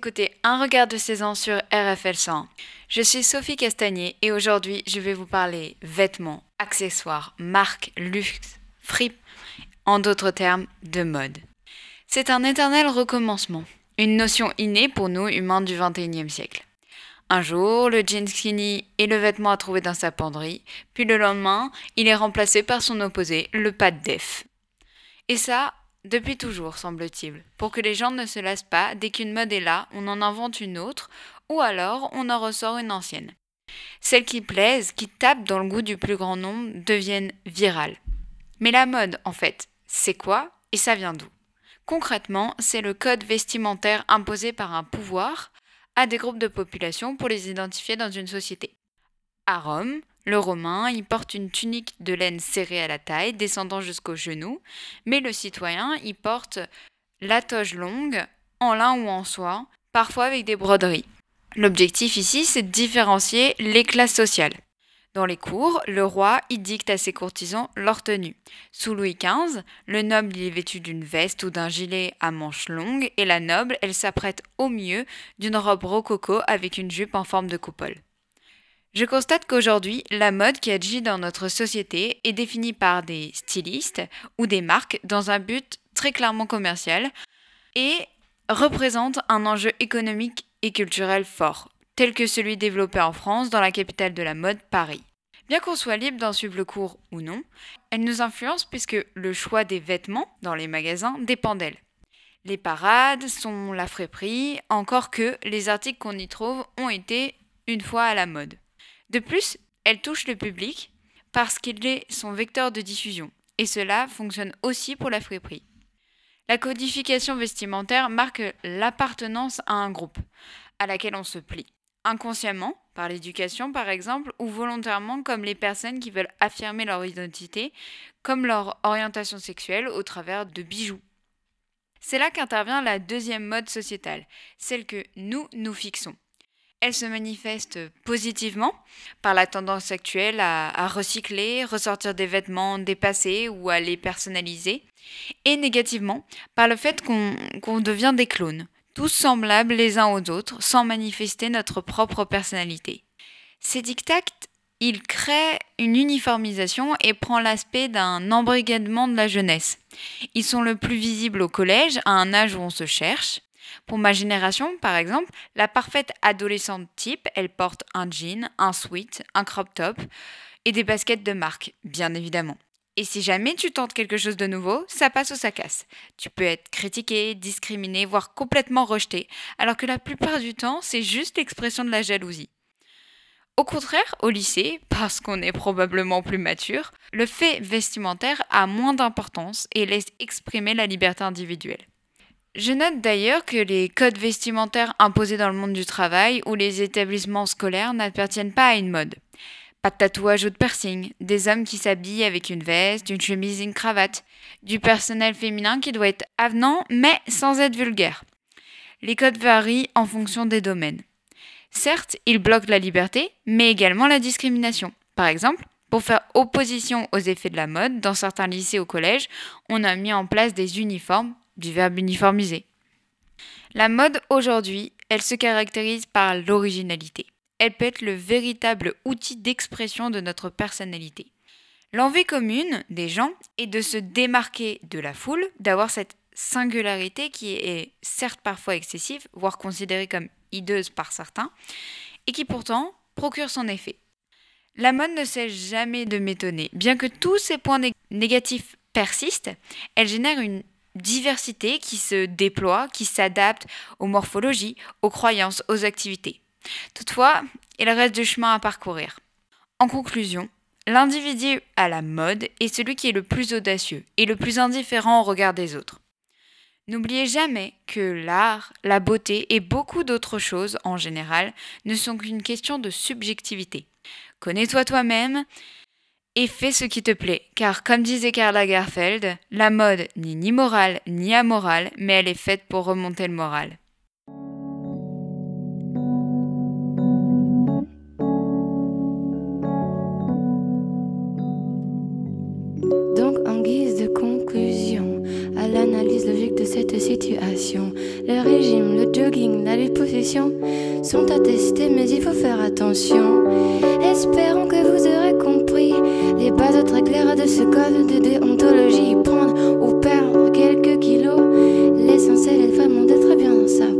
écoutez Un regard de saison sur RFL 100. Je suis Sophie Castagnier et aujourd'hui je vais vous parler vêtements, accessoires, marques, luxe, fripe, en d'autres termes, de mode. C'est un éternel recommencement, une notion innée pour nous humains du 21e siècle. Un jour, le jean skinny est le vêtement à trouver dans sa penderie, puis le lendemain, il est remplacé par son opposé, le pad def. Et ça, depuis toujours, semble-t-il, pour que les gens ne se lassent pas, dès qu'une mode est là, on en invente une autre, ou alors on en ressort une ancienne. Celles qui plaisent, qui tapent dans le goût du plus grand nombre, deviennent virales. Mais la mode, en fait, c'est quoi et ça vient d'où? Concrètement, c'est le code vestimentaire imposé par un pouvoir à des groupes de population pour les identifier dans une société. À Rome, le Romain y porte une tunique de laine serrée à la taille, descendant jusqu'aux genoux, mais le citoyen y porte la toge longue, en lin ou en soie, parfois avec des broderies. L'objectif ici, c'est de différencier les classes sociales. Dans les cours, le roi y dicte à ses courtisans leur tenue. Sous Louis XV, le noble y est vêtu d'une veste ou d'un gilet à manches longues, et la noble, elle s'apprête au mieux d'une robe rococo avec une jupe en forme de coupole. Je constate qu'aujourd'hui, la mode qui agit dans notre société est définie par des stylistes ou des marques dans un but très clairement commercial et représente un enjeu économique et culturel fort tel que celui développé en France dans la capitale de la mode, Paris. Bien qu'on soit libre d'en suivre le cours ou non, elle nous influence puisque le choix des vêtements dans les magasins dépend d'elle. Les parades sont la friperie, encore que les articles qu'on y trouve ont été une fois à la mode. De plus, elle touche le public parce qu'il est son vecteur de diffusion, et cela fonctionne aussi pour la friperie. La codification vestimentaire marque l'appartenance à un groupe, à laquelle on se plie inconsciemment, par l'éducation par exemple, ou volontairement comme les personnes qui veulent affirmer leur identité, comme leur orientation sexuelle au travers de bijoux. C'est là qu'intervient la deuxième mode sociétale, celle que nous nous fixons. Elle se manifeste positivement par la tendance actuelle à, recycler, ressortir des vêtements dépassés ou à les personnaliser, et négativement par le fait qu'on devient des clones, tous semblables les uns aux autres, sans manifester notre propre personnalité. Ces dictats, ils créent une uniformisation et prend l'aspect d'un embrigadement de la jeunesse. Ils sont le plus visibles au collège, à un âge où on se cherche. Pour ma génération, par exemple, la parfaite adolescente type, elle porte un jean, un sweat, un crop top et des baskets de marque, bien évidemment. Et si jamais tu tentes quelque chose de nouveau, ça passe ou ça casse. Tu peux être critiqué, discriminé, voire complètement rejeté, alors que la plupart du temps, c'est juste l'expression de la jalousie. Au contraire, au lycée, parce qu'on est probablement plus mature, le fait vestimentaire a moins d'importance et laisse exprimer la liberté individuelle. Je note d'ailleurs que les codes vestimentaires imposés dans le monde du travail ou les établissements scolaires n'appartiennent pas à une mode. Pas de tatouage ou de piercing, des hommes qui s'habillent avec une veste, une chemise et une cravate, du personnel féminin qui doit être avenant mais sans être vulgaire. Les codes varient en fonction des domaines. Certes, ils bloquent la liberté, mais également la discrimination. Par exemple, pour faire opposition aux effets de la mode, dans certains lycées ou collèges, on a mis en place des uniformes, du verbe uniformiser. La mode aujourd'hui, elle se caractérise par l'originalité elle peut être le véritable outil d'expression de notre personnalité. L'envie commune des gens est de se démarquer de la foule, d'avoir cette singularité qui est certes parfois excessive, voire considérée comme hideuse par certains, et qui pourtant procure son effet. La mode ne cesse jamais de m'étonner. Bien que tous ces points négatifs persistent, elle génère une diversité qui se déploie, qui s'adapte aux morphologies, aux croyances, aux activités. Toutefois, il reste du chemin à parcourir. En conclusion, l'individu à la mode est celui qui est le plus audacieux et le plus indifférent au regard des autres. N'oubliez jamais que l'art, la beauté et beaucoup d'autres choses en général ne sont qu'une question de subjectivité. Connais-toi toi-même et fais ce qui te plaît, car comme disait Karl Lagerfeld, la mode n'est ni morale ni amorale, mais elle est faite pour remonter le moral. Cette situation. Le régime, le jogging, la liposuction sont attestés, mais il faut faire attention. Espérons que vous aurez compris les bases très claires de ce code de déontologie. Prendre ou perdre quelques kilos, l'essentiel est vraiment d'être bien dans sa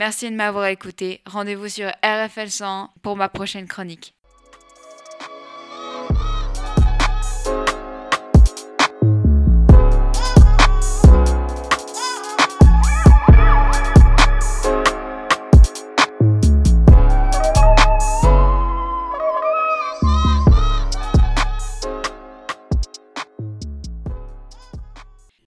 Merci de m'avoir écouté. Rendez-vous sur RFL 100 pour ma prochaine chronique.